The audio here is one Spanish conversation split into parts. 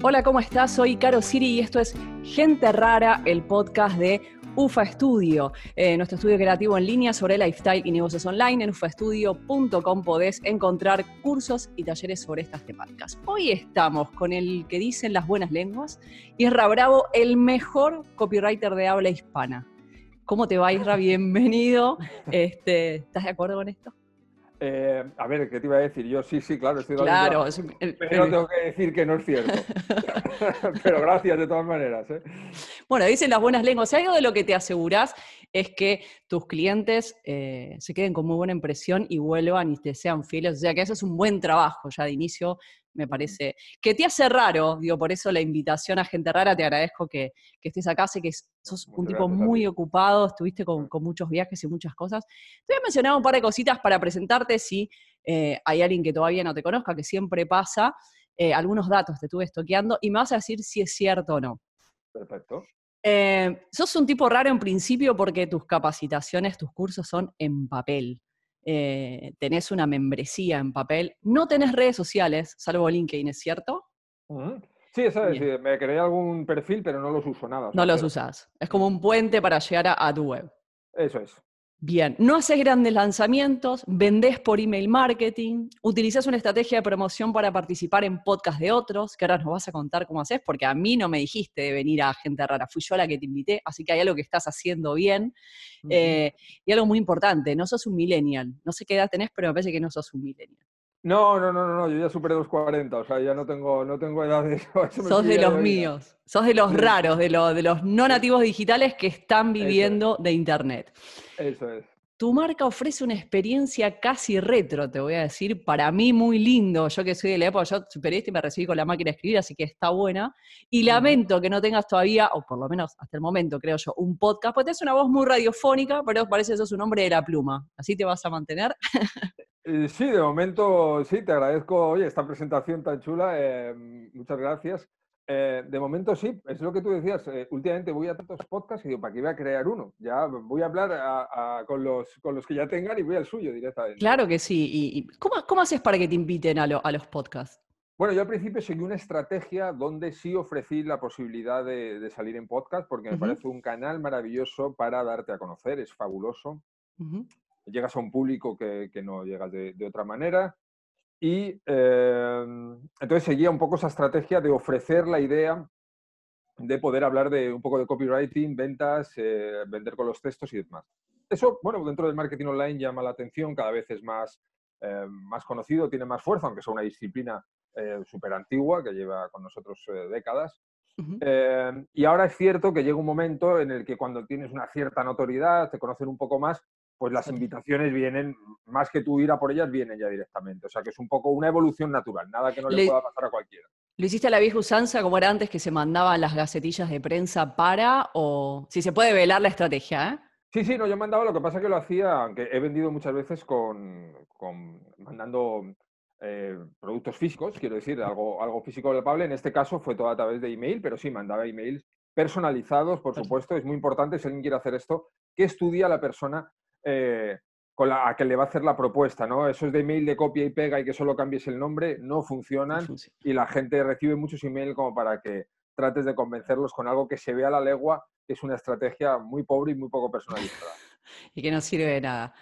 Hola, ¿cómo estás? Soy Caro Siri y esto es Gente Rara, el podcast de UFA Studio, eh, nuestro estudio creativo en línea sobre lifestyle y negocios online. En ufastudio.com podés encontrar cursos y talleres sobre estas temáticas. Hoy estamos con el que dicen las buenas lenguas, Isra Bravo, el mejor copywriter de habla hispana. ¿Cómo te va, Isra? Bienvenido. Este, ¿Estás de acuerdo con esto? Eh, a ver, ¿qué te iba a decir? Yo sí, sí, claro, estoy de Claro, acuerdo. Pero tengo que decir que no es cierto. Pero gracias de todas maneras. ¿eh? Bueno, dicen las buenas lenguas. Si algo de lo que te asegurás es que tus clientes eh, se queden con muy buena impresión y vuelvan y te sean fieles. O sea que eso es un buen trabajo ya de inicio, me parece. Que te hace raro, digo, por eso la invitación a gente rara, te agradezco que, que estés acá. Sé que sos un tipo gracias muy ocupado, estuviste con, con muchos viajes y muchas cosas. Te voy a mencionar un par de cositas para presentarte si eh, hay alguien que todavía no te conozca, que siempre pasa. Eh, algunos datos te estuve estoqueando y me vas a decir si es cierto o no. Perfecto. Eh, sos un tipo raro en principio porque tus capacitaciones, tus cursos son en papel. Eh, tenés una membresía en papel. No tenés redes sociales, salvo LinkedIn, ¿es cierto? Ujú. Sí, eso es. Bien. sí, Me creé algún perfil, pero no los uso nada. No los usás. Es como un puente para llegar a, a tu web. Eso es. Bien, no haces grandes lanzamientos, vendés por email marketing, utilizás una estrategia de promoción para participar en podcast de otros, que ahora nos vas a contar cómo haces, porque a mí no me dijiste de venir a gente rara, fui yo la que te invité, así que hay algo que estás haciendo bien. Eh, y algo muy importante, no sos un millennial. No sé qué edad tenés, pero me parece que no sos un millennial. No, no, no, no, yo ya superé los 40, o sea, ya no tengo, no tengo edad de eso. Sos de los míos, sos de los raros, de, lo- de los no nativos digitales que están es. viviendo de Internet. Eso es. Tu marca ofrece una experiencia casi retro, te voy a decir, para mí muy lindo. Yo que soy de la época, yo soy periodista y me recibí con la máquina de escribir, así que está buena. Y lamento que no tengas todavía, o por lo menos hasta el momento, creo yo, un podcast, porque tenés una voz muy radiofónica, pero parece que sos un hombre de la pluma. ¿Así te vas a mantener? Eh, Sí, de momento sí, te agradezco, oye, esta presentación tan chula, eh, muchas gracias. Eh, de momento sí, es lo que tú decías, eh, últimamente voy a tantos podcasts y digo, ¿para qué voy a crear uno? Ya voy a hablar a- a- con, los, con los que ya tengan y voy al suyo directamente. Claro que sí. ¿Y, y cómo, cómo haces para que te inviten a, lo- a los podcasts? Bueno, yo al principio seguí una estrategia donde sí ofrecí la posibilidad de, de salir en podcast porque me parece un canal maravilloso para darte a conocer, es fabuloso. Llegas a un público que, que no llegas de, de otra manera. Y eh, entonces seguía un poco esa estrategia de ofrecer la idea de poder hablar de un poco de copywriting, ventas, eh, vender con los textos y demás. Eso, bueno, dentro del marketing online llama la atención, cada vez es más, eh, más conocido, tiene más fuerza, aunque sea una disciplina súper antigua que lleva con nosotros eh, décadas. Ujú. Eh, y ahora es cierto que llega un momento en el que cuando tienes una cierta notoriedad, te conocen un poco más, pues las invitaciones vienen, más que tú ir a por ellas, vienen ya directamente. O sea que es un poco una evolución natural, nada que no le, Le- pueda pasar a cualquiera. ¿Lo hiciste a la vieja usanza como era antes que se mandaban las gacetillas de prensa para o si se puede velar la estrategia? ¿eh? Sí, sí, no, yo mandaba, lo que pasa que lo hacía, aunque he vendido muchas veces con, con- mandando eh, productos físicos, quiero decir, algo, algo físico palpable. En este caso fue todo a través de email, pero sí, mandaba emails personalizados, por supuesto. Es muy importante, si alguien quiere hacer esto, que estudie a la persona eh, con la a que le va a hacer la propuesta, ¿no? Esos de email de copia y pega y que solo cambies el nombre no funcionan funciona. y la gente recibe muchos emails como para que trates de convencerlos con algo que se vea a la legua, que es una estrategia muy pobre y muy poco personalizada. Y que no sirve de nada.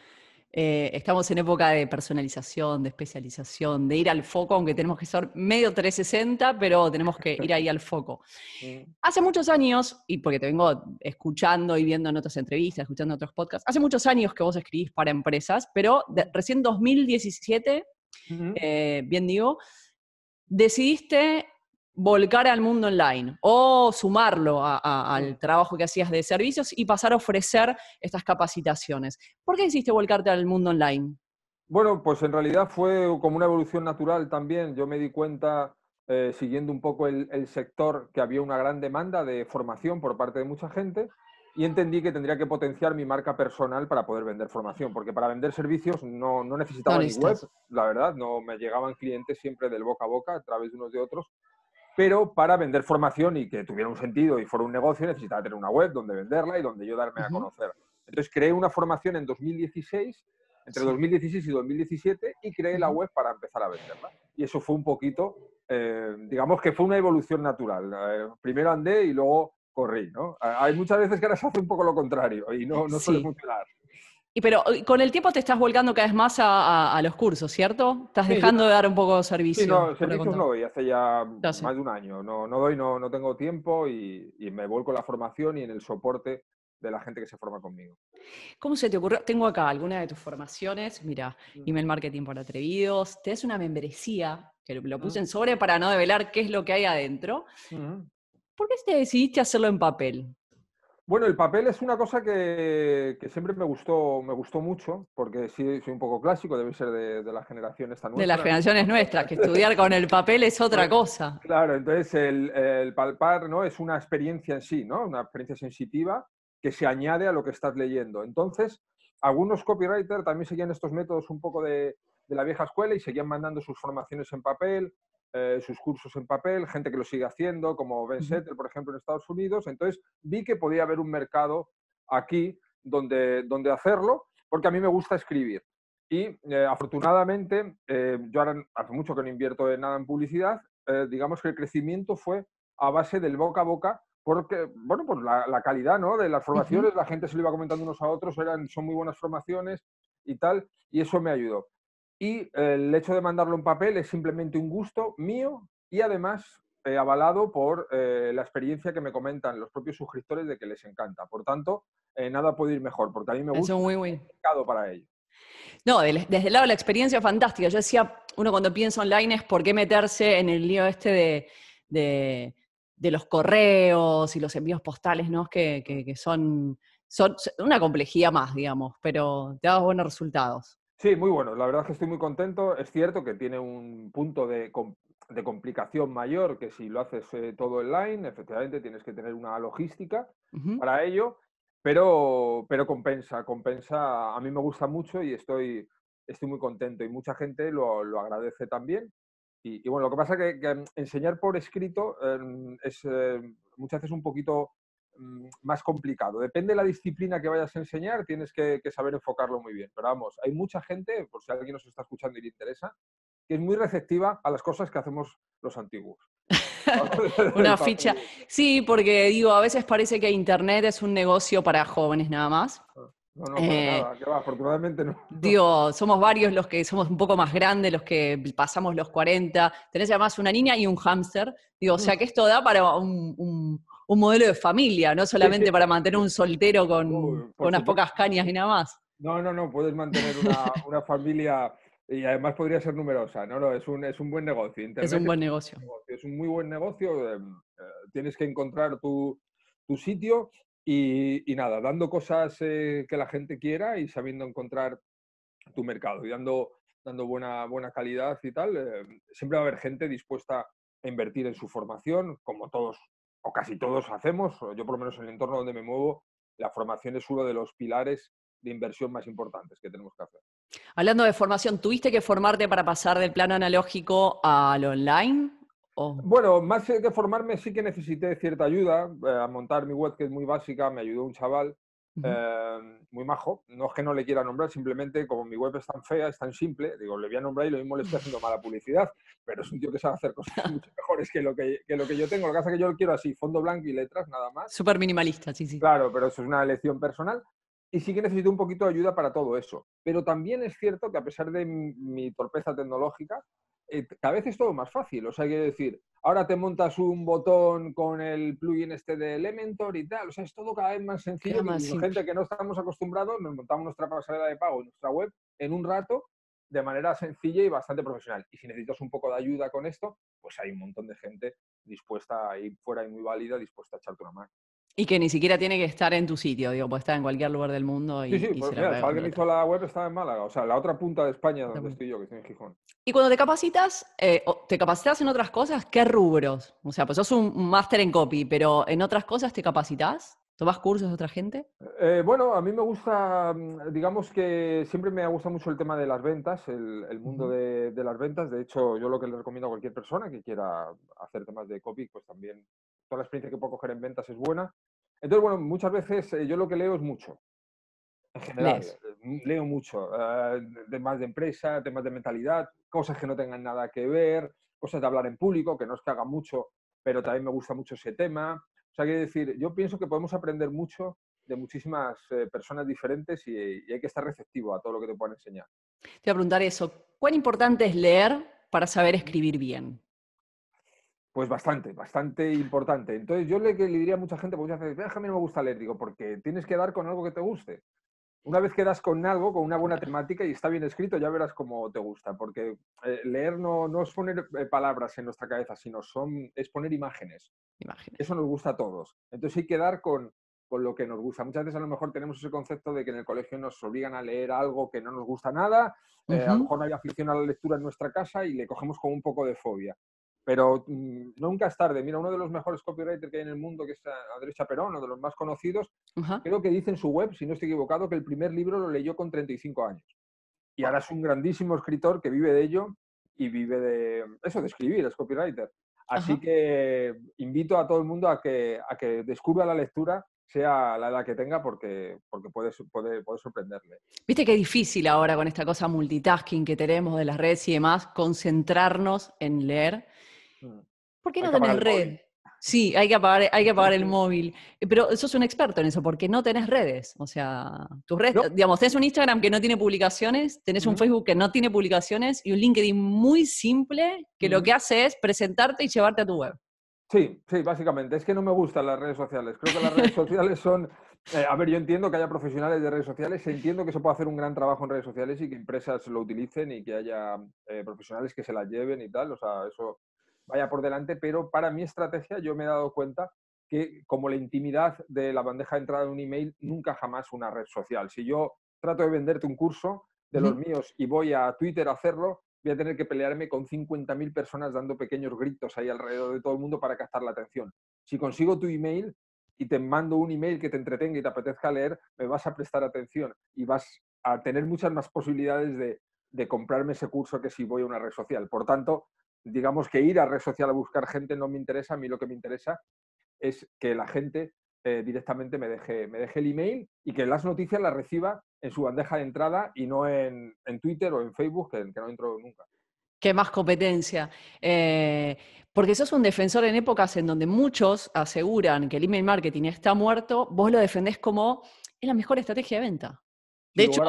Eh, estamos en época de personalización, de especialización, de ir al foco, aunque tenemos que ser medio 360, pero tenemos que ir ahí al foco. Hace muchos años, y porque te vengo escuchando y viendo en otras entrevistas, escuchando otros podcasts, hace muchos años que vos escribís para empresas, pero de- recién 2017, Ujú. eh, bien digo, decidiste volcar al mundo online o sumarlo a- a- al trabajo que hacías de servicios y pasar a ofrecer estas capacitaciones. ¿Por qué decidiste volcarte al mundo online? Bueno, pues en realidad fue como una evolución natural también. Yo me di cuenta, eh, siguiendo un poco el, el sector, que había una gran demanda de formación por parte de mucha gente y entendí que tendría que potenciar mi marca personal para poder vender formación, porque para vender servicios no, no necesitaba No ni web, la verdad, no me llegaban clientes siempre del boca a boca a través de unos de otros, pero para vender formación y que tuviera un sentido y fuera un negocio necesitaba tener una web donde venderla y donde yo darme a conocer. Entonces creé una formación en 2016 entre 2016 y 2017 y creé la web para empezar a venderla. Y eso fue un poquito, eh, digamos que fue una evolución natural. Eh, primero andé y luego corrí, ¿no? Hay muchas veces que ahora se hace un poco lo contrario y no, no suele funcionar. Y pero con el tiempo te estás volcando cada vez más a, los cursos, ¿cierto? Estás dejando de dar un poco de servicio. Sí, no, servicios no doy, hace ya más de un año. No, no doy, no, no tengo tiempo y, y me vuelco en la formación y en el soporte de la gente que se forma conmigo. ¿Cómo se te ocurrió? Tengo acá alguna de tus formaciones, mira, mm. email marketing por atrevidos, te das una membresía, que lo puse mm. en sobre para no develar qué es lo que hay adentro. Mm. ¿Por qué te decidiste hacerlo en papel? Bueno, el papel es una cosa que, siempre me gustó, me gustó mucho, porque sí soy un poco clásico, debe ser de, de la generación esta nuestra. De las generaciones nuestras, que estudiar con el papel es otra cosa. Claro, entonces el, el, palpar ¿no? es una experiencia en sí, ¿no? Una experiencia sensitiva que se añade a lo que estás leyendo. Entonces, algunos copywriters también seguían estos métodos un poco de, de la vieja escuela y seguían mandando sus formaciones en papel, eh, sus cursos en papel, gente que lo sigue haciendo, como Ben Settle, por ejemplo, en Estados Unidos. Entonces vi que podía haber un mercado aquí donde, donde hacerlo, porque a mí me gusta escribir. Y eh, afortunadamente, eh, yo ahora hace mucho que no invierto en nada en publicidad, digamos que el crecimiento fue a base del boca a boca, porque, bueno, pues la, calidad ¿no? de las formaciones, la gente se lo iba comentando unos a otros, eran, son muy buenas formaciones y tal, y eso me ayudó. Y el hecho de mandarlo en papel es simplemente un gusto mío y además eh, avalado por eh, la experiencia que me comentan los propios suscriptores de que les encanta. Por tanto, eh, nada puede ir mejor, porque a mí me gusta Eso muy, muy. para ello. No, desde el lado de la experiencia fantástica. Yo decía, uno cuando piensa online es por qué meterse en el lío este de, los correos y los envíos postales, ¿no? Que, que, son, son una complejidad más, digamos, pero te da buenos resultados. Sí, muy bueno. La verdad es que estoy muy contento. Es cierto que tiene un punto de, complicación mayor que si lo haces eh, todo online. Efectivamente, tienes que tener una logística para ello, pero, pero compensa, compensa. A mí me gusta mucho y estoy, estoy muy contento y mucha gente lo, agradece también. Y, bueno, lo que pasa es que, enseñar por escrito em, es eh, muchas veces un poquito más complicado. Depende de la disciplina que vayas a enseñar, tienes que, saber enfocarlo muy bien. Pero vamos, hay mucha gente, por si alguien nos está escuchando y le interesa, que es muy receptiva a las cosas que hacemos los antiguos. Una ficha. Sí, porque digo, a veces parece que Internet es un negocio para jóvenes nada más. Ah, no, no, eh, nada, que va, afortunadamente no. Digo, somos varios los que somos un poco más grandes, los que pasamos los 40. Tenés además una niña y un hámster. Digo, o sea mm. que esto da para un un modelo de familia, no solamente para mantener un soltero con, unas pocas cañas y nada más. No, no, no, puedes mantener una, familia y además podría ser numerosa. No, no, es un, es un buen negocio. es un buen negocio. Es un muy buen negocio. Em, eh, tienes que encontrar tu, sitio y, nada, dando cosas eh, que la gente quiera y sabiendo encontrar tu mercado y dando, dando buena, buena calidad y tal. Em, siempre va a haber gente dispuesta a invertir en su formación, como todos o casi todos hacemos, yo por lo menos en el entorno donde me muevo, la formación es uno de los pilares de inversión más importantes que tenemos que hacer. Hablando de formación, ¿tuviste que formarte para pasar del plano analógico al online? Bueno, más que formarme sí que necesité cierta ayuda eh, a montar mi web que es muy básica, me ayudó un chaval Em, muy majo. No es que no le quiera nombrar, simplemente como mi web es tan fea, es tan simple, digo, le voy a nombrar y lo mismo le estoy haciendo mala publicidad, pero es un tío que sabe hacer cosas mucho mejores que lo que, lo que yo tengo. Lo que pasa es que yo lo quiero así, fondo blanco y letras, nada más. Súper minimalista, sí, sí. Claro, pero eso es una elección personal. Y sí que necesito un poquito de ayuda para todo eso. Pero también es cierto que a pesar de mi torpeza tecnológica, eh, cada vez es todo más fácil. O sea, quiero decir, ahora te montas un botón con el plugin este de Elementor y tal. O sea, es todo cada vez más sencillo. Más gente que no estamos acostumbrados, nos montamos nuestra pasarela de pago en nuestra web en un rato de manera sencilla y bastante profesional. Y si necesitas un poco de ayuda con esto, pues hay un montón de gente dispuesta ahí fuera y muy válida, dispuesta a echarte una mano. Y que ni siquiera tiene que estar en tu sitio, digo, puede estar en cualquier lugar del mundo. Y, sí, sí, pues mira, alguien hizo la web estaba en Málaga, o sea, la otra punta de España donde estoy yo, que estoy en Gijón. Y cuando te capacitas, eh, ¿te capacitas en otras cosas? ¿Qué rubros? O sea, pues sos un máster en copy, pero ¿en otras cosas te capacitas? ¿Tomas cursos de otra gente? Eh, bueno, a mí me gusta, mm, digamos que siempre me gusta mucho el tema de las ventas, el, mundo de, de, las ventas. De hecho, yo lo que le recomiendo a cualquier persona que quiera hacer temas de copy, pues también toda la experiencia que puedo coger en ventas es buena. Entonces, bueno, muchas veces eh, yo lo que leo es mucho. En general, mm, leo mucho, eh, temas de empresa, temas de mentalidad, cosas que no tengan nada que ver, cosas de hablar en público, que no es que haga mucho, pero también me gusta mucho ese tema. O sea, quiero decir, yo pienso que podemos aprender mucho de muchísimas eh, personas diferentes y, hay que estar receptivo a todo lo que te puedan enseñar. Te voy a preguntar eso. ¿Cuán importante es leer para saber escribir bien? Pues bastante, bastante importante. Entonces yo le, le diría a mucha gente, porque muchas veces, mí no me gusta leer, digo, porque tienes que dar con algo que te guste. Una vez que das con algo, con una buena temática y está bien escrito, ya verás cómo te gusta, porque eh, leer no, no, es poner eh, palabras en nuestra cabeza, sino son, es poner imágenes. imágenes. Eso nos gusta a todos. Entonces hay que dar con, con lo que nos gusta. Muchas veces a lo mejor tenemos ese concepto de que en el colegio nos obligan a leer algo que no nos gusta nada, eh, a lo mejor no hay afición a la lectura en nuestra casa y le cogemos con un poco de fobia. Pero mm, nunca es tarde. Mira, uno de los mejores copywriters que hay en el mundo, que es Andrés Chaperón, uno de los más conocidos, creo que dice en su web, si no estoy equivocado, que el primer libro lo leyó con 35 años. Y ahora es un grandísimo escritor que vive de ello y vive de eso, de escribir, es copywriter. Así que invito a todo el mundo a que, a que descubra la lectura sea la edad que tenga, porque, porque puede, puede, puede, sorprenderle. Viste es difícil ahora con esta cosa multitasking que tenemos de las redes y demás, concentrarnos en leer. Mm. ¿Por qué no tenés red? Sí, hay que apagar, hay que apagar el móvil. Eh, pero sos un experto en eso, porque no tenés redes. O sea, tus redes, digamos, tenés un Instagram que no tiene publicaciones, tenés un Facebook que no tiene publicaciones y un LinkedIn muy simple que lo que hace es presentarte y llevarte a tu web. Sí, sí, básicamente. Es que no me gustan las redes sociales. Creo que las redes sociales son... Eh, a ver, yo entiendo que haya profesionales de redes sociales, entiendo que se puede hacer un gran trabajo en redes sociales y que empresas lo utilicen y que haya eh, profesionales que se las lleven y tal. O sea, eso vaya por delante, pero para mi estrategia yo me he dado cuenta que como la intimidad de la bandeja de entrada de un email, nunca jamás una red social. Si yo trato de venderte un curso de los míos y voy a Twitter a hacerlo, voy a tener que pelearme con 50.000 personas dando pequeños gritos ahí alrededor de todo el mundo para captar la atención. Si consigo tu email y te mando un email que te entretenga y te apetezca leer, me vas a prestar atención y vas a tener muchas más posibilidades de, de comprarme ese curso que si voy a una red social. Por tanto, digamos que ir a red social a buscar gente no me interesa, a mí lo que me interesa es que la gente eh, directamente me deje, me deje el email y que las noticias las reciba en su bandeja de entrada y no en, Twitter o en Facebook, que, no entro nunca. Qué más competencia. Eh, porque sos un defensor en épocas en donde muchos aseguran que el email marketing está muerto, vos lo defendés como es la mejor estrategia de venta. De hecho,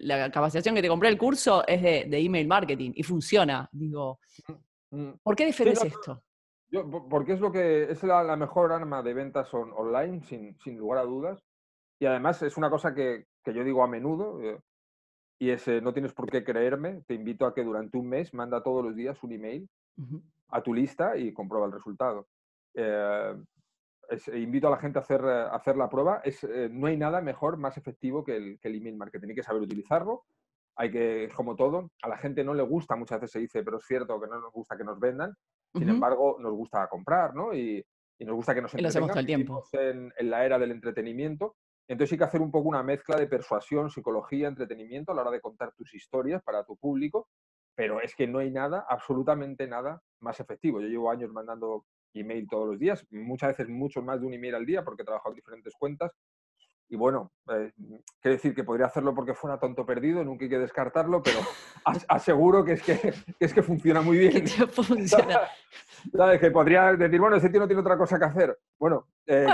la, capacitación que te compré el curso es de, email marketing y funciona. Digo, mm, mm. ¿por qué defendes esto? porque es lo que es la, mejor arma de ventas online, sin, sin, lugar a dudas. Y además es una cosa que, que yo digo a menudo, eh, y es, eh, no tienes por qué creerme, te invito a que durante un mes manda todos los días un email a tu lista y comprueba el resultado. Eh, invito a la gente a hacer, a hacer la prueba. Es, no hay nada mejor, más efectivo que el, que el email marketing. Hay que saber utilizarlo. Hay que, como todo, a la gente no le gusta, muchas veces se dice, pero es cierto que no nos gusta que nos vendan. Sin embargo, nos gusta comprar, ¿no? Y, nos gusta que nos entretengan. el tiempo. En, en, la era del entretenimiento. Entonces hay que hacer un poco una mezcla de persuasión, psicología, entretenimiento a la hora de contar tus historias para tu público, pero es que no hay nada, absolutamente nada más efectivo. Yo llevo años mandando email todos los días, muchas veces mucho más de un email al día porque he trabajado en diferentes cuentas y bueno, eh, quiero decir que podría hacerlo porque fuera tonto perdido, nunca hay que descartarlo, pero aseguro que es que, es que funciona muy bien. funciona. ¿Sabes? Que podría decir, bueno, ese tío no tiene otra cosa que hacer. Bueno, eh,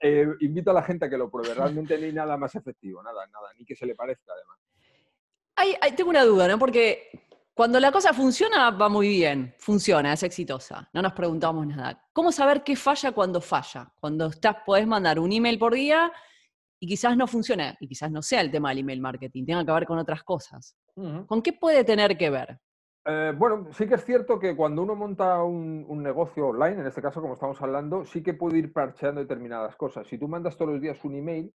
eh, invito a la gente a que lo pruebe. Realmente ni nada más efectivo, nada, nada, ni que se le parezca además. tengo una duda, ¿no? Porque cuando la cosa funciona, va muy bien, funciona, es exitosa, no nos preguntamos nada. ¿Cómo saber qué falla cuando falla? Cuando estás, podés mandar un email por día y quizás no funcione, y quizás no sea el tema del email marketing, tenga que ver con otras cosas. ¿Con qué puede tener que ver? Eh, bueno, sí que es cierto que cuando uno monta un, negocio online, en este caso como estamos hablando, sí que puede ir parcheando determinadas cosas. Si tú mandas todos los días un email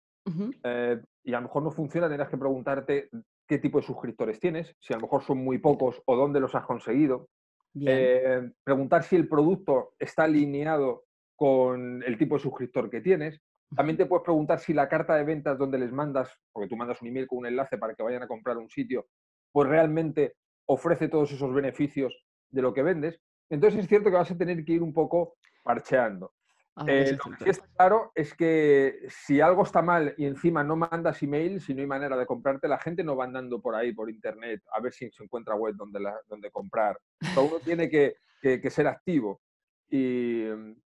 eh, y a lo mejor no funciona, tendrás que preguntarte qué tipo de suscriptores tienes, si a lo mejor son muy pocos o dónde los has conseguido. Eh, preguntar si el producto está alineado con el tipo de suscriptor que tienes. También te puedes preguntar si la carta de ventas donde les mandas, porque tú mandas un email con un enlace para que vayan a comprar un sitio, pues realmente ofrece todos esos beneficios de lo que vendes. Entonces es cierto que vas a tener que ir un poco parcheando. Eh, lo que sí está claro es que si algo está mal y encima no mandas email, si no hay manera de comprarte, la gente no va andando por ahí, por internet, a ver si se encuentra web donde, donde comprar. Todo uno tiene que, ser activo. Y,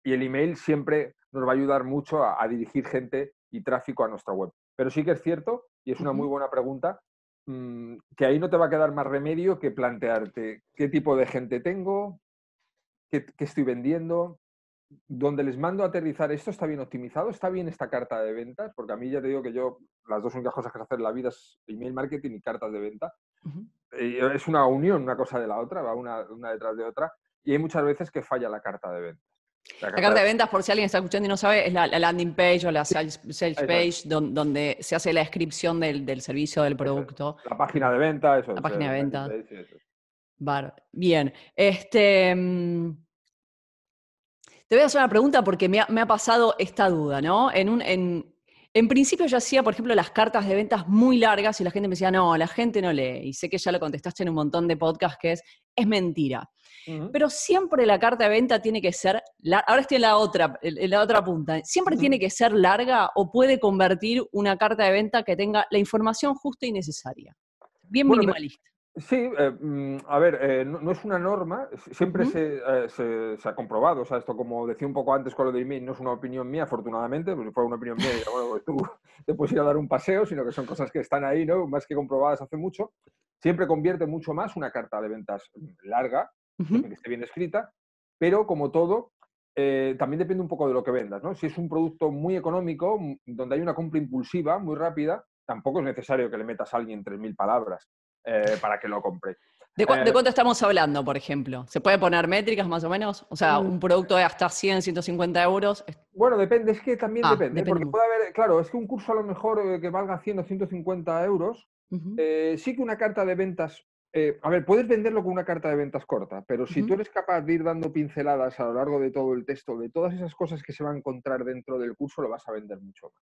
el email siempre nos va a ayudar mucho a, dirigir gente y tráfico a nuestra web. Pero sí que es cierto, y es una muy buena pregunta, mm, que ahí no te va a quedar más remedio que plantearte qué tipo de gente tengo, qué estoy vendiendo, donde les mando a aterrizar esto está bien optimizado, está bien esta carta de ventas, porque a mí ya te digo que yo las dos únicas cosas que sé hacer en la vida es email marketing y cartas de venta. es una unión una cosa de la otra, va una, detrás de otra, y hay muchas veces que falla la carta de ventas. La carta, de ventas, por si alguien está escuchando y no sabe, es la, landing page o la sales, page donde, se hace la descripción del, servicio, del producto. La página de venta, eso. La página de venta. Bien. Este, mm, te voy a hacer una pregunta porque me ha, pasado esta duda, ¿no? En, un, en, principio yo hacía, por ejemplo, las cartas de ventas muy largas y la gente me decía, no, la gente no lee. Y sé que ya lo contestaste en un montón de podcasts que es, es mentira. Pero siempre la carta de venta tiene que ser, ahora estoy en la otra, en la otra punta, siempre tiene que ser larga o puede convertir una carta de venta que tenga la información justa y necesaria. Bien minimalista. Sí, eh, mm, a ver, eh, no, es una norma, siempre eh, se, ha comprobado, o sea, esto como decía un poco antes con lo de email, no es una opinión mía, afortunadamente, porque si fuera una opinión mía, bueno, pues tú te puedes ir a dar un paseo, sino que son cosas que están ahí, ¿no? Más que comprobadas hace mucho. Siempre convierte mucho más una carta de ventas larga, que esté bien escrita, pero como todo, también depende un poco de lo que vendas, ¿no? Si es un producto muy económico, donde hay una compra impulsiva, muy rápida, tampoco es necesario que le metas a alguien 3.000 palabras. Eh, para que lo compre. ¿De, eh, cuánto estamos hablando, por ejemplo? ¿Se puede poner métricas más o menos? O sea, mm. un producto de hasta 100, 150 euros. Bueno, depende, es que también ah, depende, Porque puede haber, claro, es que un curso a lo mejor eh, que valga 100 o 150 euros, sí que una carta de ventas. a ver, puedes venderlo con una carta de ventas corta, pero si tú eres capaz de ir dando pinceladas a lo largo de todo el texto, de todas esas cosas que se van a encontrar dentro del curso, lo vas a vender mucho más.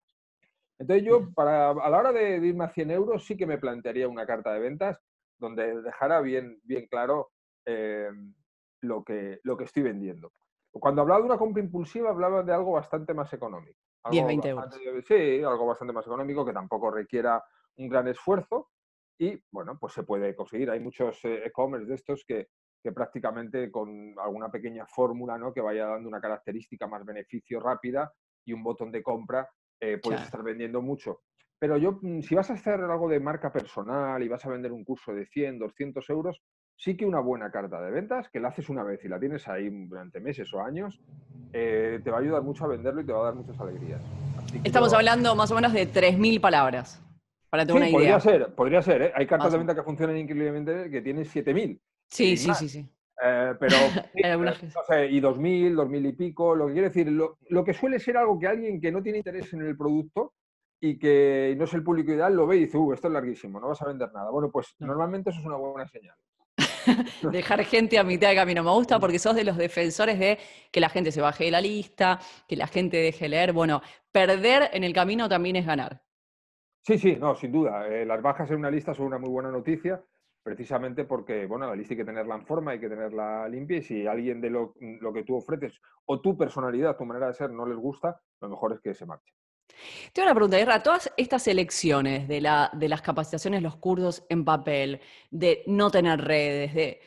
Entonces yo, para, a la hora de, irme a 100 euros, sí que me plantearía una carta de ventas donde dejara bien, bien claro eh, lo, que, lo que estoy vendiendo. Cuando hablaba de una compra impulsiva, hablaba de algo bastante más económico. 10, 20 euros. Sí, algo bastante más económico que tampoco requiera un gran esfuerzo y, bueno, pues se puede conseguir. Hay muchos eh, e-commerce de estos que, que prácticamente con alguna pequeña fórmula ¿no? que vaya dando una característica más beneficio rápida y un botón de compra eh, puedes estar vendiendo mucho. Pero yo, mm, si vas a hacer algo de marca personal y vas a vender un curso de 100, 200 euros, sí que una buena carta de ventas, que la haces una vez y la tienes ahí durante meses o años, eh, te va a ayudar mucho a venderlo y te va a dar muchas alegrías. Estamos hablando más o menos de 3.000 palabras, para tener una idea. Podría ser, podría ser. ¿eh? Hay cartas de venta que funcionan increíblemente que tienen 7.000. Sí, sí, sí, sí. Eh, pero, no sé, y 2.000, 2.000 y pico, lo que quiere decir, lo, que suele ser algo que alguien que no tiene interés en el producto y que no es el público ideal lo ve y dice, uh, esto es larguísimo, no vas a vender nada. Bueno, pues normalmente eso es una buena señal. Dejar gente a mitad de camino. Me gusta porque sos de los defensores de que la gente se baje de la lista, que la gente deje leer. Bueno, perder en el camino también es ganar. Sí, sí, no, sin duda. Eh, las bajas en una lista son una muy buena noticia precisamente porque, bueno, la lista hay que tenerla en forma, hay que tenerla limpia y si alguien de lo, que tú ofreces o tu personalidad, tu manera de ser no les gusta, lo mejor es que se marche. Tengo una pregunta, Guerra. Todas estas elecciones de, la, de las capacitaciones, los cursos en papel, de no tener redes, de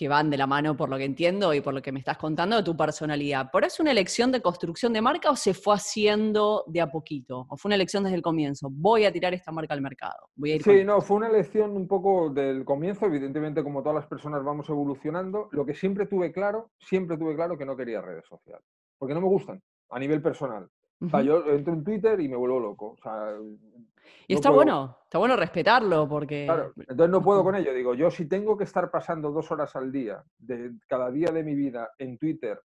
que van de la mano, por lo que entiendo y por lo que me estás contando, de tu personalidad. ¿Por eso una elección de construcción de marca o se fue haciendo de a poquito? ¿O fue una elección desde el comienzo? Voy a tirar esta marca al mercado. sí, no, fue una elección un poco del comienzo. Evidentemente, como todas las personas vamos evolucionando. Lo que siempre tuve claro, siempre tuve claro que no quería redes sociales. Porque no me gustan a nivel personal. O sea, yo entro en Twitter y me vuelvo loco. O sea, y está bueno, está bueno respetarlo porque... Claro, entonces no puedo con ello. Digo, yo si tengo que estar pasando dos horas al día, de cada día de mi vida, en Twitter,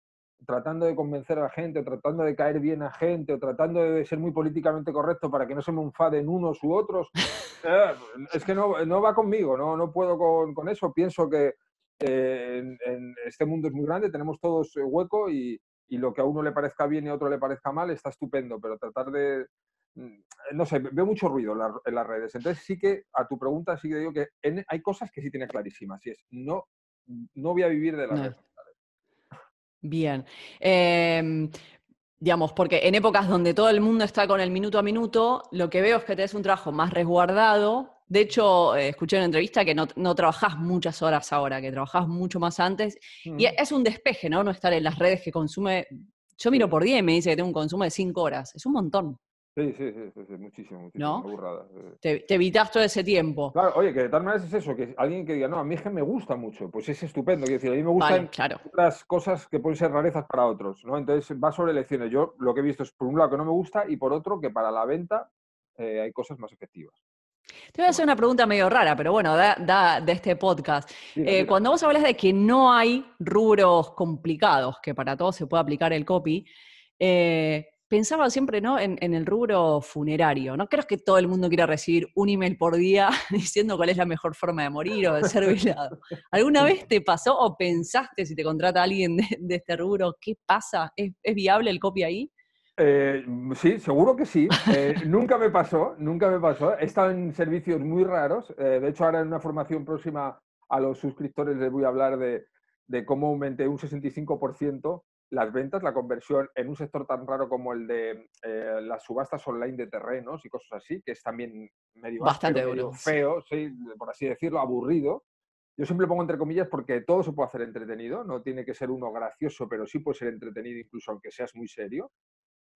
tratando de convencer a la gente, tratando de caer bien a gente, o tratando de ser muy políticamente correcto para que no se me enfaden unos u otros, eh, es que no, no, va conmigo, no, no puedo con, con eso. Pienso que eh, en, en, este mundo es muy grande, tenemos todos hueco y, y lo que a uno le parezca bien y a otro le parezca mal está estupendo, pero tratar de, no sé, veo mucho ruido en, las redes. Entonces sí que, a tu pregunta, sí que digo que hay cosas que sí tiene clarísimas. Y es, no, no voy a vivir de las redes sociales. Bien. Em, digamos, porque en épocas donde todo el mundo está con el minuto a minuto, lo que veo es que tenés un trabajo más resguardado. De hecho, eh, escuché en una entrevista que no, no, trabajás muchas horas ahora, que trabajás mucho más antes. Y mm. es un despeje, ¿no? No estar en las redes que consume. Yo miro por día y me dice que tengo un consumo de cinco horas. Es un montón. Sí, sí, sí, sí, muchísimo, muchísimo. ¿No? Te, te, evitas todo ese tiempo. Claro, oye, que de tal manera es eso, que alguien que diga, no, a mí es que me gusta mucho, pues es estupendo. Quiero decir, a mí me gustan otras cosas que pueden ser rarezas para otros, ¿no? Entonces va sobre elecciones. Yo lo que he visto es, por un lado, que no me gusta y por otro, que para la venta eh, hay cosas más efectivas. Te voy a hacer una pregunta medio rara, pero bueno, da, de este podcast. Eh, cuando vos hablas de que no hay rubros complicados, que para todos se puede aplicar el copy, eh, pensaba siempre ¿no? En, el rubro funerario. No creo que todo el mundo quiera recibir un email por día diciendo cuál es la mejor forma de morir o de ser velado. ¿Alguna vez te pasó o pensaste si te contrata alguien de, este rubro, qué pasa? ¿Es, viable el copy ahí? Eh, sí, seguro que sí. Eh, nunca me pasó, nunca me pasó. He estado en servicios muy raros. Eh, de hecho, ahora en una formación próxima a los suscriptores les voy a hablar de, de cómo aumenté un 65% las ventas, la conversión en un sector tan raro como el de eh, las subastas online de terrenos y cosas así, que es también medio, Bastante feo, por así decirlo, aburrido. Yo siempre pongo entre comillas porque todo se puede hacer entretenido, no tiene que ser uno gracioso, pero sí puede ser entretenido incluso aunque seas muy serio.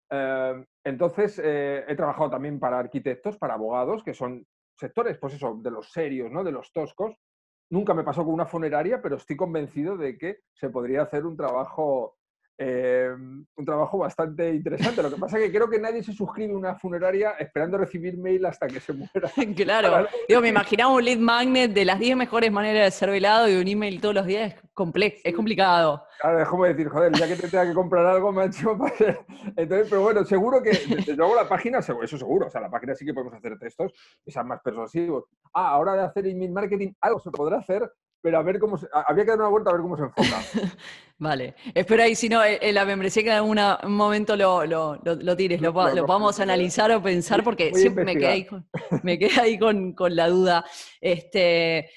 Em, entonces, eh, he trabajado también para arquitectos, para abogados, que son sectores, pues eso, de los serios, ¿no? De los toscos. Nunca me pasó con una funeraria, pero estoy convencido de que se podría hacer un trabajo Em, un trabajo bastante interesante. Lo que pasa es que creo que nadie se suscribe a una funeraria esperando recibir mail hasta que se muera. Claro. Digo, me imaginaba un lead magnet de las 10 mejores maneras de ser velado y un email todos los días. Es, es complicado. Claro, es como decir, joder, ya que te tenga que comprar algo, macho. Entonces, pero bueno, seguro que, desde luego la página, eso seguro, o sea, la página sí que podemos hacer textos que sean más persuasivos. Ah, ahora de hacer email marketing, algo se podrá hacer, pero a ver cómo se, había que dar una vuelta a ver cómo se enfoca. vale. Espera ahí, si no, en la membresía que en algún momento lo, lo, lo, tires, lo, vamos a analizar o pensar, porque siempre me quedé ahí, con, me quedé ahí con, con, la duda. Este,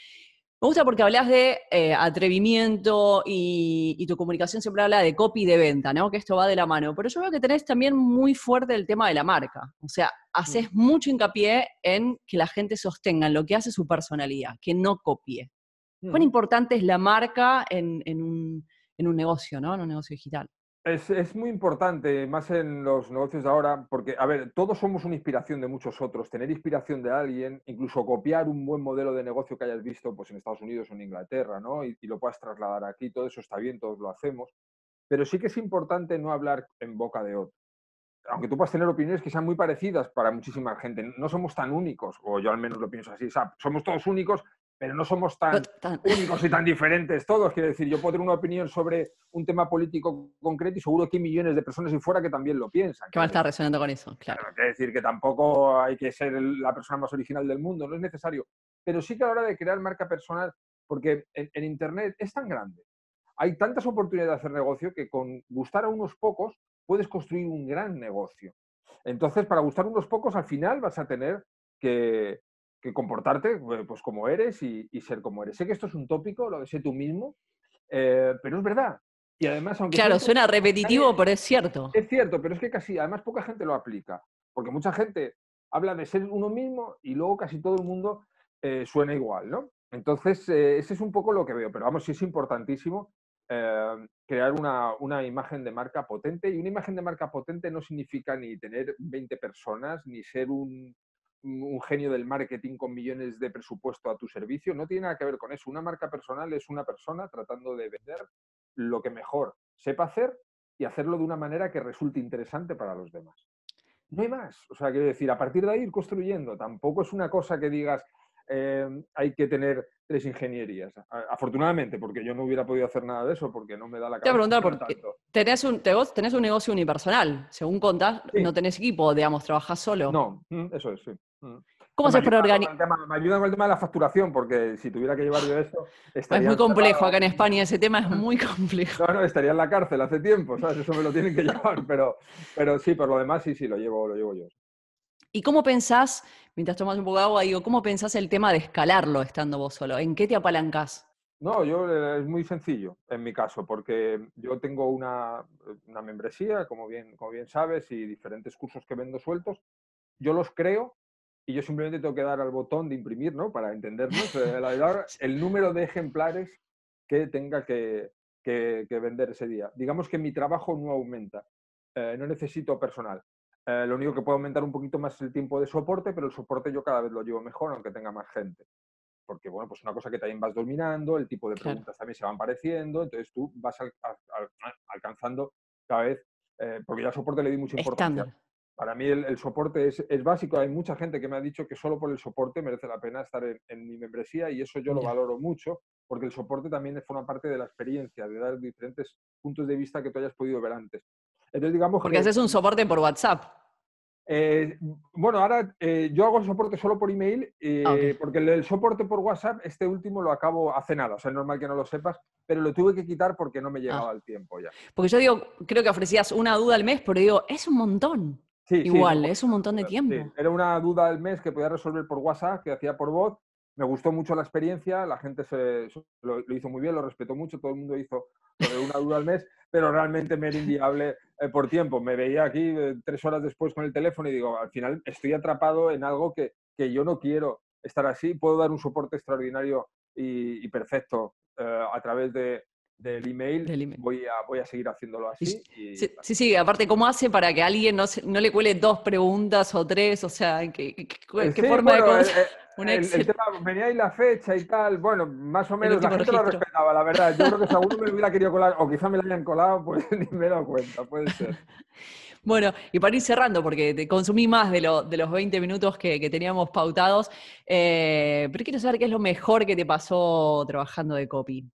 me gusta porque hablas de eh, atrevimiento y, y, tu comunicación siempre habla de copy de venta, ¿no? Que esto va de la mano. Pero yo veo que tenés también muy fuerte el tema de la marca. O sea, haces mm. mucho hincapié en que la gente sostenga en lo que hace su personalidad, que no copie. ¿Cuán importante es la marca en, un, negocio, ¿no? En un negocio digital. Es, muy importante, más en los negocios de ahora, porque, a ver, todos somos una inspiración de muchos otros. Tener inspiración de alguien, incluso copiar un buen modelo de negocio que hayas visto pues, en Estados Unidos o en Inglaterra, ¿no? Y, y lo puedas trasladar aquí, todo eso está bien, todos lo hacemos. Pero sí que es importante no hablar en boca de otro. Aunque tú puedas tener opiniones que sean muy parecidas para muchísima gente, no somos tan únicos, o yo al menos lo pienso así, o sea, somos todos únicos, pero no somos tan, únicos y tan diferentes todos. Quiero decir, yo puedo tener una opinión sobre un tema político concreto y seguro que hay millones de personas ahí fuera que también lo piensan. Que van a estar resonando con eso, claro. Quiero decir que tampoco hay que ser la persona más original del mundo, no es necesario. Pero sí que a la hora de crear marca personal, porque en, Internet es tan grande, hay tantas oportunidades de hacer negocio que con gustar a unos pocos puedes construir un gran negocio. Entonces, para gustar a unos pocos, al final vas a tener que, que comportarte eh, pues como eres y, ser como eres. Sé que esto es un tópico, lo de ser tú mismo, eh, pero es verdad. Y además, aunque... Claro, suena repetitivo, pero es cierto. Es cierto, pero es que casi, además poca gente lo aplica, porque mucha gente habla de ser uno mismo y luego casi todo el mundo eh, suena igual, ¿no? Entonces, ese es un poco lo que veo, pero vamos, sí es importantísimo crear una, una, imagen de marca potente y una imagen de marca potente no significa ni tener 20 personas, ni ser un, un genio del marketing con millones de presupuesto a tu servicio. No tiene nada que ver con eso. Una marca personal es una persona tratando de vender lo que mejor sepa hacer y hacerlo de una manera que resulte interesante para los demás. No hay más. O sea, quiero decir, a partir de ahí ir construyendo. Tampoco es una cosa que digas, Em, hay que tener tres ingenierías. Afortunadamente, porque yo no hubiera podido hacer nada de eso, porque no me da la cabeza. Te preguntar, porque tenés un, tenés un negocio unipersonal, según contás, no tenés equipo, digamos, trabajás solo. No, mm, eso es, sí. Mm. ¿Cómo se para organizar? Me ayuda con el tema de la facturación, porque si tuviera que llevar yo esto... Es muy complejo acá en España, ese tema es muy complejo. No, no, estaría en la cárcel hace tiempo, ¿sabes? Eso me lo tienen que llevar, pero, pero sí, por lo demás sí, sí, lo llevo, lo llevo yo. ¿Y cómo pensás, mientras tomas un poco de agua, digo, cómo pensás el tema de escalarlo estando vos solo? ¿En qué te apalancás? No, yo eh, es muy sencillo en mi caso, porque yo tengo una, una, membresía, como bien, como bien sabes, y diferentes cursos que vendo sueltos. Yo los creo y yo simplemente tengo que dar al botón de imprimir, ¿no? Para entendernos, eh, el número de ejemplares que tenga que, que, vender ese día. Digamos que mi trabajo no aumenta, eh, no necesito personal. lo único que puedo aumentar un poquito más es el tiempo de soporte, pero el soporte yo cada vez lo llevo mejor, aunque tenga más gente porque bueno, pues una cosa que también vas dominando, el tipo de preguntas también se van pareciendo, entonces tú vas alcanzando cada vez, eh, porque ya al soporte le di mucha importancia. Para mí el, soporte es, básico, hay mucha gente que me ha dicho que solo por el soporte merece la pena estar en, mi membresía y eso yo lo valoro mucho, porque el soporte también forma parte de la experiencia, de dar diferentes puntos de vista que tú hayas podido ver antes. Entonces, digamos porque haces un soporte por WhatsApp. Eh, bueno, ahora eh, yo hago soporte solo por email, ah, eh, porque el, soporte por WhatsApp, este último lo acabo hace nada, o sea, es normal que no lo sepas, pero lo tuve que quitar porque no me llegaba ah. el tiempo ya. Porque yo digo, creo que ofrecías una duda al mes, pero digo, es un montón. Sí, Igual, es un montón de tiempo. Era una duda al mes que podía resolver por WhatsApp, que hacía por voz. Me gustó mucho la experiencia, la gente se, lo, hizo muy bien, lo respetó mucho, todo el mundo hizo una duda al mes, pero realmente me era inviable eh, por tiempo. Me veía aquí eh, tres horas después con el teléfono y digo, al final estoy atrapado en algo que, que yo no quiero estar así. Puedo dar un soporte extraordinario y, perfecto eh, a través de, del email, Voy, a, voy a seguir haciéndolo así. sí, sí, aparte, ¿cómo hace para que alguien no, no le cuele dos preguntas o tres? O sea, ¿qué, qué, forma de el, tema, venía ahí la fecha y tal, bueno, más o menos la gente lo respetaba, la verdad. Yo creo que si alguno me lo hubiera querido colar, o quizá me lo hayan colado, pues ni me he dado cuenta, puede ser. Bueno, y para ir cerrando, porque te consumí más de, de los 20 minutos que, teníamos pautados, eh, pero quiero saber qué es lo mejor que te pasó trabajando de copy.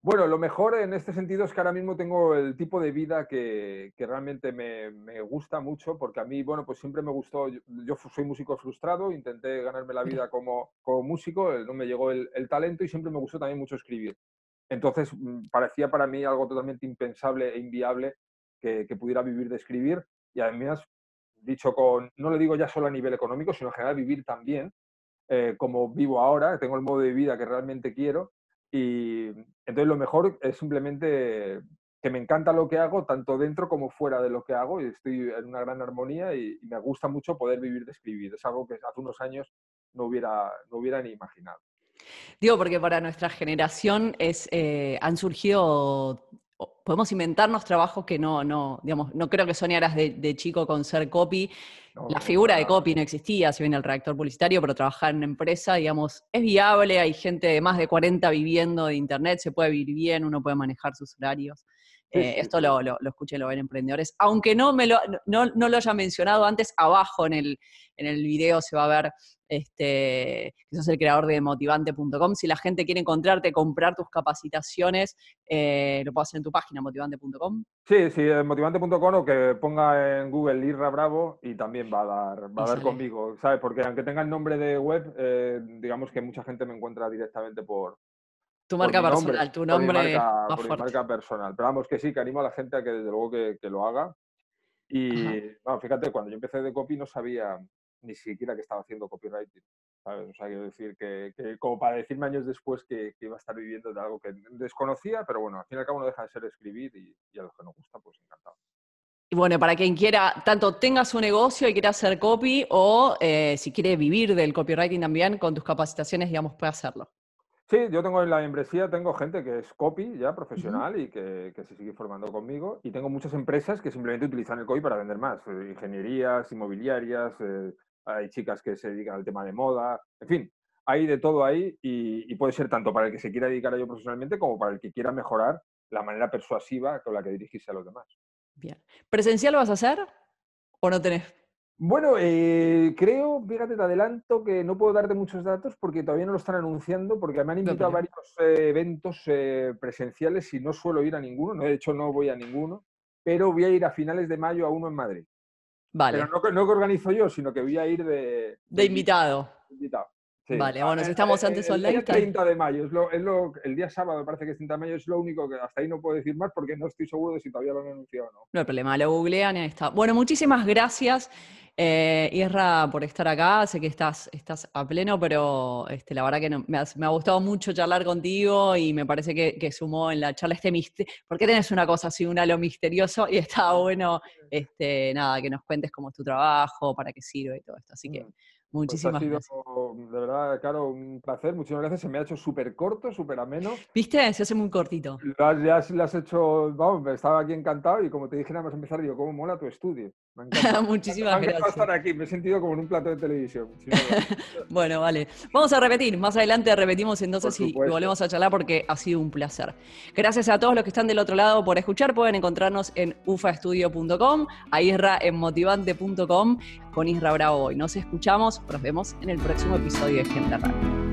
Bueno, lo mejor en este sentido es que ahora mismo tengo el tipo de vida que, realmente me, gusta mucho, porque a mí, bueno, pues siempre me gustó, yo, soy músico frustrado, intenté ganarme la vida como, como músico, no me llegó el, talento y siempre me gustó también mucho escribir. Entonces, mm, parecía para mí algo totalmente impensable e inviable que, pudiera vivir de escribir y además, dicho con, no lo digo ya solo a nivel económico, sino en general vivir también, eh, como vivo ahora, tengo el modo de vida que realmente quiero y entonces lo mejor es simplemente que me encanta lo que hago, tanto dentro como fuera de lo que hago, y estoy en una gran armonía y, me gusta mucho poder vivir de escribir. Es algo que hace unos años no hubiera, no hubiera ni imaginado. Digo, porque para nuestra generación es, eh, han surgido, podemos inventarnos trabajos que no, no, digamos, no creo que soñaras de, de chico con ser copy, la figura de copy no existía, si bien el reactor publicitario, pero trabajar en una empresa, digamos, es viable, hay gente de más de 40 viviendo de Internet, se puede vivir bien, uno puede manejar sus horarios. Eh, esto lo, lo, lo, escuché, lo ven emprendedores. Aunque no, me lo, no, no, lo haya mencionado antes, abajo en el, en el video se va a ver este, que sos el creador de motivante.com. Si la gente quiere encontrarte, comprar tus capacitaciones, eh, lo puedo hacer en tu página, motivante.com. Sí, sí, motivante.com o que ponga en Google Irra Bravo y también va a dar, va a dar conmigo, ¿sabes? Porque aunque tenga el nombre de web, eh, digamos que mucha gente me encuentra directamente por, tu marca personal, tu nombre por marca personal. Pero vamos, que sí, que animo a la gente a que desde luego que, lo haga. Y bueno, fíjate, cuando yo empecé de copy no sabía ni siquiera que estaba haciendo copywriting. ¿sabes? O sea, quiero decir que, como para decirme años después que, iba a estar viviendo de algo que desconocía, pero bueno, al fin y al cabo no deja de ser escribir y, a los que nos gusta, pues encantado. Y bueno, para quien quiera, tanto tenga su negocio y quiera hacer copy, o eh, si quiere vivir del copywriting también, con tus capacitaciones, digamos, puede hacerlo. Sí, yo tengo en la membresía, tengo gente que es copy ya profesional y que, se sigue formando conmigo. Y tengo muchas empresas que simplemente utilizan el copy para vender más. Eh, ingenierías, inmobiliarias, eh, hay chicas que se dedican al tema de moda. En fin, hay de todo ahí y, puede ser tanto para el que se quiera dedicar a ello profesionalmente como para el que quiera mejorar la manera persuasiva con la que dirigirse a los demás. Bien. ¿Presencial lo vas a hacer o no tenés bueno, eh, creo, fíjate, te adelanto que no puedo darte muchos datos porque todavía no lo están anunciando, porque me han invitado a varios eh, eventos eh, presenciales y no suelo ir a ninguno, de hecho no voy a ninguno, pero voy a ir a finales de mayo a uno en Madrid. Vale. Pero no, no que organizo yo, sino que voy a ir de... De, invitado. invitado. Vale, bueno, si estamos antes online. El 30 de mayo, es lo, es lo, el día sábado parece que es 30 de mayo, es lo único que hasta ahí no puedo decir más porque no estoy seguro de si todavía lo han anunciado o no. No hay problema, lo googlean y ahí está. Bueno, muchísimas gracias. Eh, Isra, por estar acá, sé que estás, estás a pleno, pero este, la verdad que me, ha, gustado mucho charlar contigo y me parece que, sumó en la charla este misterio. ¿Por qué tenés una cosa así, un halo misterioso? Y está bueno, este, nada, que nos cuentes cómo es tu trabajo, para qué sirve y todo esto. Así que mm. Pues Muchísimas ha sido, gracias. De verdad, Caro, un placer. Muchísimas gracias. Se me ha hecho súper corto, súper ameno. ¿Viste? Se hace muy cortito. Ya, ya lo has hecho, vamos, estaba aquí encantado y como te dije nada más empezar, digo, ¿cómo mola tu estudio? Me Muchísimas me gracias. estar aquí, me he sentido como en un plato de televisión. bueno, vale. Vamos a repetir. Más adelante repetimos entonces y volvemos a charlar porque ha sido un placer. Gracias a todos los que están del otro lado por escuchar. Pueden encontrarnos en ufaestudio.com, a Isra en motivante.com con Isra Bravo hoy. Nos escuchamos, nos vemos en el próximo episodio de Gente Rara.